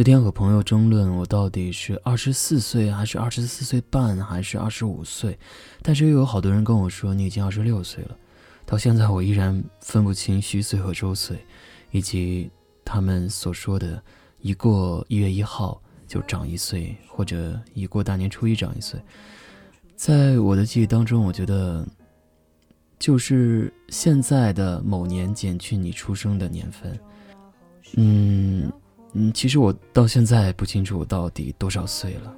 那天和朋友争论，我到底是二十四岁，还是二十四岁半，还是二十五岁？但是又有好多人跟我说，你已经二十六岁了。到现在，我依然分不清虚岁和周岁，以及他们所说的“一过一月一号就长一岁”或者“一过大年初一长一岁”。在我的记忆当中，我觉得就是现在的某年减去你出生的年份。嗯。嗯，其实我到现在不清楚我到底多少岁了。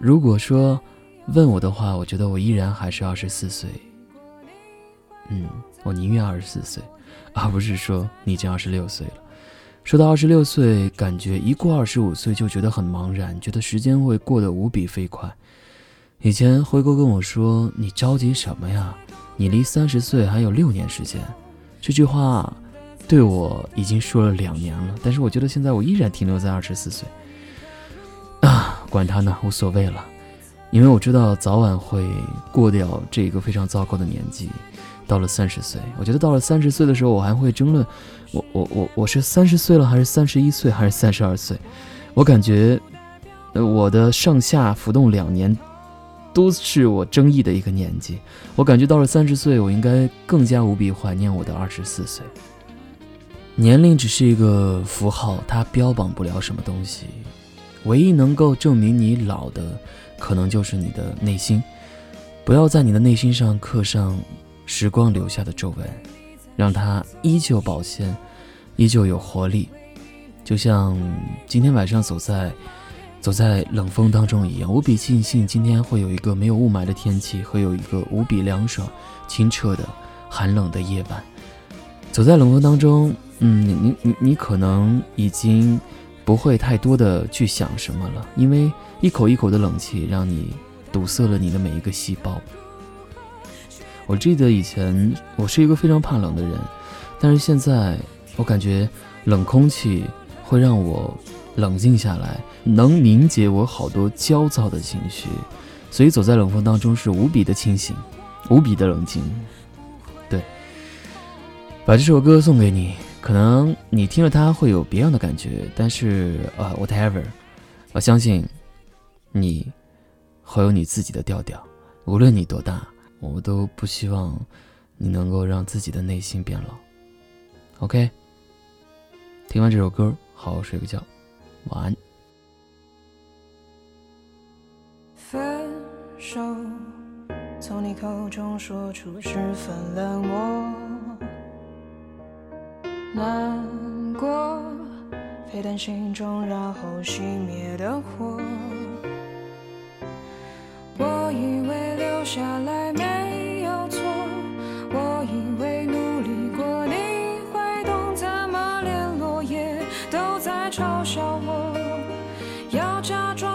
如果说问我的话，我觉得我依然还是二十四岁。嗯，我宁愿二十四岁，而不是说你已经二十六岁了。说到二十六岁，感觉一过二十五岁就觉得很茫然，觉得时间会过得无比飞快。以前辉哥跟我说：“你着急什么呀？你离三十岁还有六年时间。”这句话。对我已经说了两年了，但是我觉得现在我依然停留在二十四岁啊，管他呢，无所谓了，因为我知道早晚会过掉这个非常糟糕的年纪，到了三十岁，我觉得到了三十岁的时候，我还会争论，我我我我是三十岁了，还是三十一岁，还是三十二岁？我感觉，呃，我的上下浮动两年，都是我争议的一个年纪。我感觉到了三十岁，我应该更加无比怀念我的二十四岁。年龄只是一个符号，它标榜不了什么东西。唯一能够证明你老的，可能就是你的内心。不要在你的内心上刻上时光留下的皱纹，让它依旧保鲜，依旧有活力。就像今天晚上走在走在冷风当中一样，无比庆幸今天会有一个没有雾霾的天气，会有一个无比凉爽、清澈的寒冷的夜晚。走在冷风当中。嗯，你你你可能已经不会太多的去想什么了，因为一口一口的冷气让你堵塞了你的每一个细胞。我记得以前我是一个非常怕冷的人，但是现在我感觉冷空气会让我冷静下来，能凝结我好多焦躁的情绪，所以走在冷风当中是无比的清醒，无比的冷静。对，把这首歌送给你。可能你听了它会有别样的感觉，但是呃，whatever，我相信你会有你自己的调调。无论你多大，我都不希望你能够让自己的内心变老。OK，听完这首歌，好好睡个觉，晚安。分手，从你口中说出十分冷漠。难过沸腾心中然后熄灭的火。我以为留下来没有错我以为努力过你会懂怎么连落叶都在嘲笑我。要假装